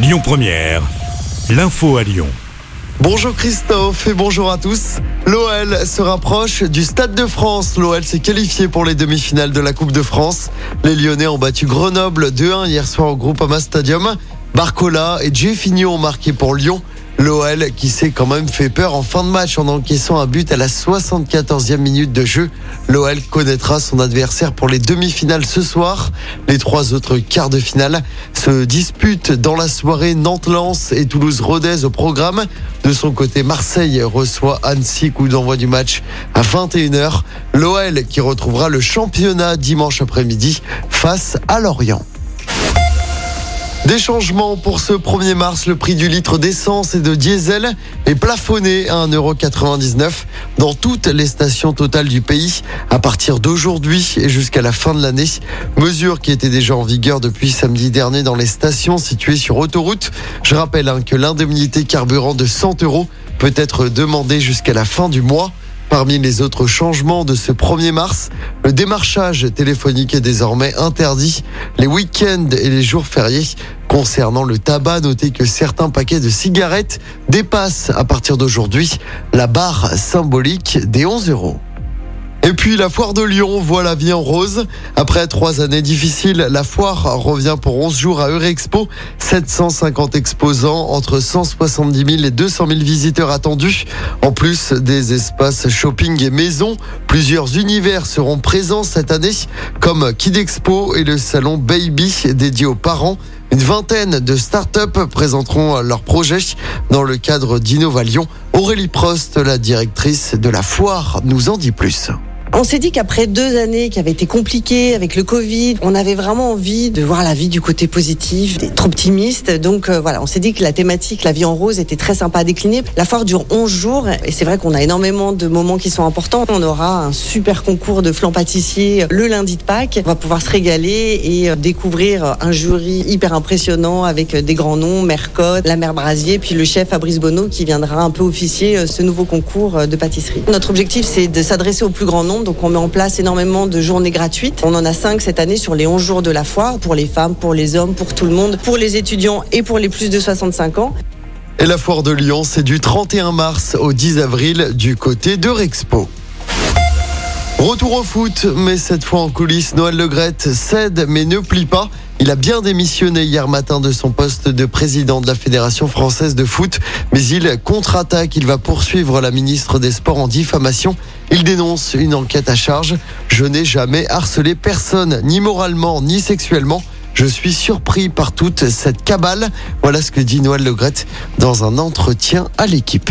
Lyon Première, l'info à Lyon. Bonjour Christophe et bonjour à tous. L'OL se rapproche du Stade de France. L'OL s'est qualifié pour les demi-finales de la Coupe de France. Les Lyonnais ont battu Grenoble 2-1 hier soir au Groupama Stadium. Barcola et Jeffinho ont marqué pour Lyon. L'OL qui s'est quand même fait peur en fin de match en encaissant un but à la 74e minute de jeu. L'OL connaîtra son adversaire pour les demi-finales ce soir. Les trois autres quarts de finale se disputent dans la soirée Nantes-Lens et Toulouse-Rodez au programme. De son côté, Marseille reçoit Annecy, coup d'envoi du match à 21h. L'OL qui retrouvera le championnat dimanche après-midi face à Lorient. Des changements pour ce 1er mars. Le prix du litre d'essence et de diesel est plafonné à 1,99€ dans toutes les stations totales du pays à partir d'aujourd'hui et jusqu'à la fin de l'année. Mesure qui était déjà en vigueur depuis samedi dernier dans les stations situées sur autoroute. Je rappelle hein, que l'indemnité carburant de 100 euros peut être demandée jusqu'à la fin du mois. Parmi les autres changements de ce 1er mars, le démarchage téléphonique est désormais interdit les week-ends et les jours fériés. Concernant le tabac, notez que certains paquets de cigarettes dépassent à partir d'aujourd'hui la barre symbolique des 11 euros. Et puis la foire de Lyon voit la vie en rose. Après trois années difficiles, la foire revient pour 11 jours à Eurexpo. 750 exposants, entre 170 000 et 200 000 visiteurs attendus. En plus des espaces shopping et maison, plusieurs univers seront présents cette année, comme Kid Expo et le salon Baby dédié aux parents. Une vingtaine de start-up présenteront leurs projets dans le cadre d'Innova Lyon. Aurélie Prost, la directrice de la foire, nous en dit plus. On s'est dit qu'après deux années qui avaient été compliquées avec le Covid, on avait vraiment envie de voir la vie du côté positif, d'être optimiste. Donc euh, voilà, on s'est dit que la thématique, la vie en rose, était très sympa à décliner. La foire dure 11 jours et c'est vrai qu'on a énormément de moments qui sont importants. On aura un super concours de flan pâtissier le lundi de Pâques. On va pouvoir se régaler et euh, découvrir un jury hyper impressionnant avec des grands noms, Mercotte, la mère Brasier, puis le chef Fabrice Bonneau qui viendra un peu officier euh, ce nouveau concours de pâtisserie. Notre objectif, c'est de s'adresser au plus grand nombre donc on met en place énormément de journées gratuites. On en a cinq cette année sur les 11 jours de la foire, pour les femmes, pour les hommes, pour tout le monde, pour les étudiants et pour les plus de 65 ans. Et la foire de Lyon, c'est du 31 mars au 10 avril du côté de Rexpo. Retour au foot, mais cette fois en coulisses, Noël Legrette cède mais ne plie pas. Il a bien démissionné hier matin de son poste de président de la Fédération française de foot, mais il contre-attaque. Il va poursuivre la ministre des Sports en diffamation. Il dénonce une enquête à charge. Je n'ai jamais harcelé personne, ni moralement, ni sexuellement. Je suis surpris par toute cette cabale. Voilà ce que dit Noël Legrette dans un entretien à l'équipe.